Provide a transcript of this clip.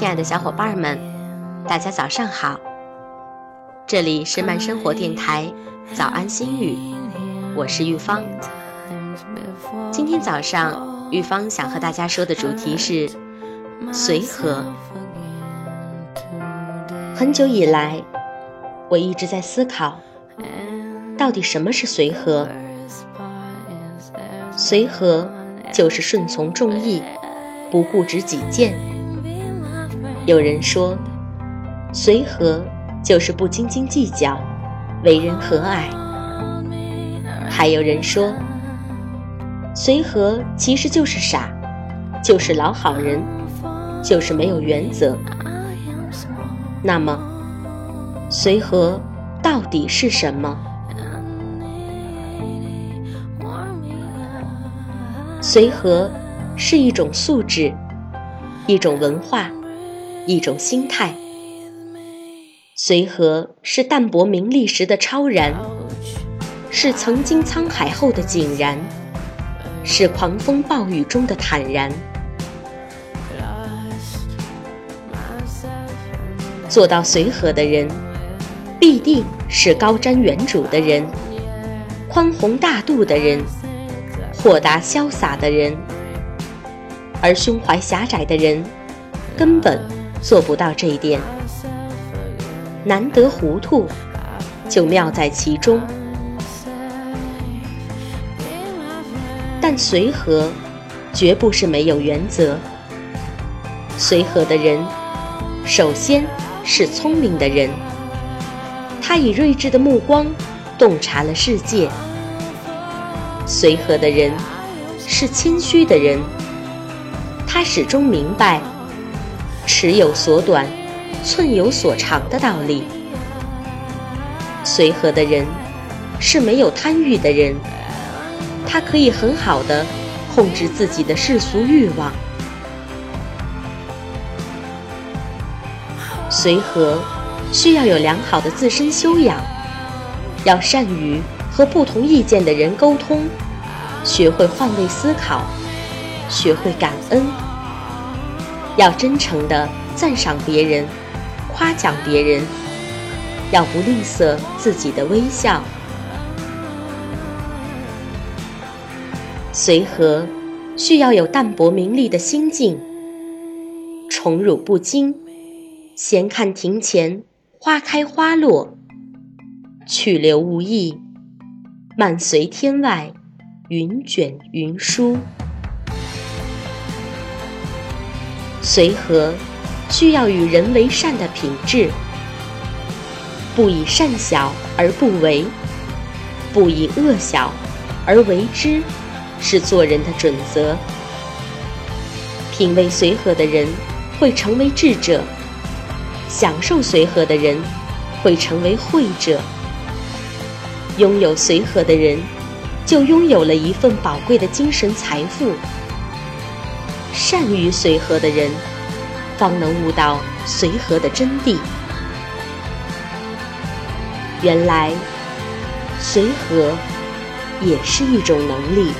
亲爱的小伙伴们，大家早上好！这里是慢生活电台早安心语，我是玉芳。今天早上，玉芳想和大家说的主题是随和。很久以来，我一直在思考，到底什么是随和？随和就是顺从众意，不固执己见。有人说，随和就是不斤斤计较，为人和蔼。还有人说，随和其实就是傻，就是老好人，就是没有原则。那么，随和到底是什么？随和是一种素质，一种文化，一种心态。随和是淡泊名利时的超然，是曾经沧海后的井然，是狂风暴雨中的坦然。做到随和的人，必定是高瞻远瞩的人，宽宏大度的人。豁达潇洒的人，而胸怀狭窄的人，根本做不到这一点。难得糊涂，就妙在其中。但随和，绝不是没有原则。随和的人，首先是聪明的人，他以睿智的目光洞察了世界。随和的人是谦虚的人，他始终明白“尺有所短，寸有所长”的道理。随和的人是没有贪欲的人，他可以很好的控制自己的世俗欲望。随和需要有良好的自身修养，要善于。和不同意见的人沟通，学会换位思考，学会感恩，要真诚地赞赏别人，夸奖别人，要不吝啬自己的微笑。随和需要有淡泊名利的心境，宠辱不惊，闲看庭前花开花落，去留无意。漫随天外，云卷云舒。随和需要与人为善的品质，不以善小而不为，不以恶小而为之，是做人的准则。品味随和的人会成为智者，享受随和的人会成为慧者。拥有随和的人，就拥有了一份宝贵的精神财富。善于随和的人，方能悟到随和的真谛。原来，随和也是一种能力。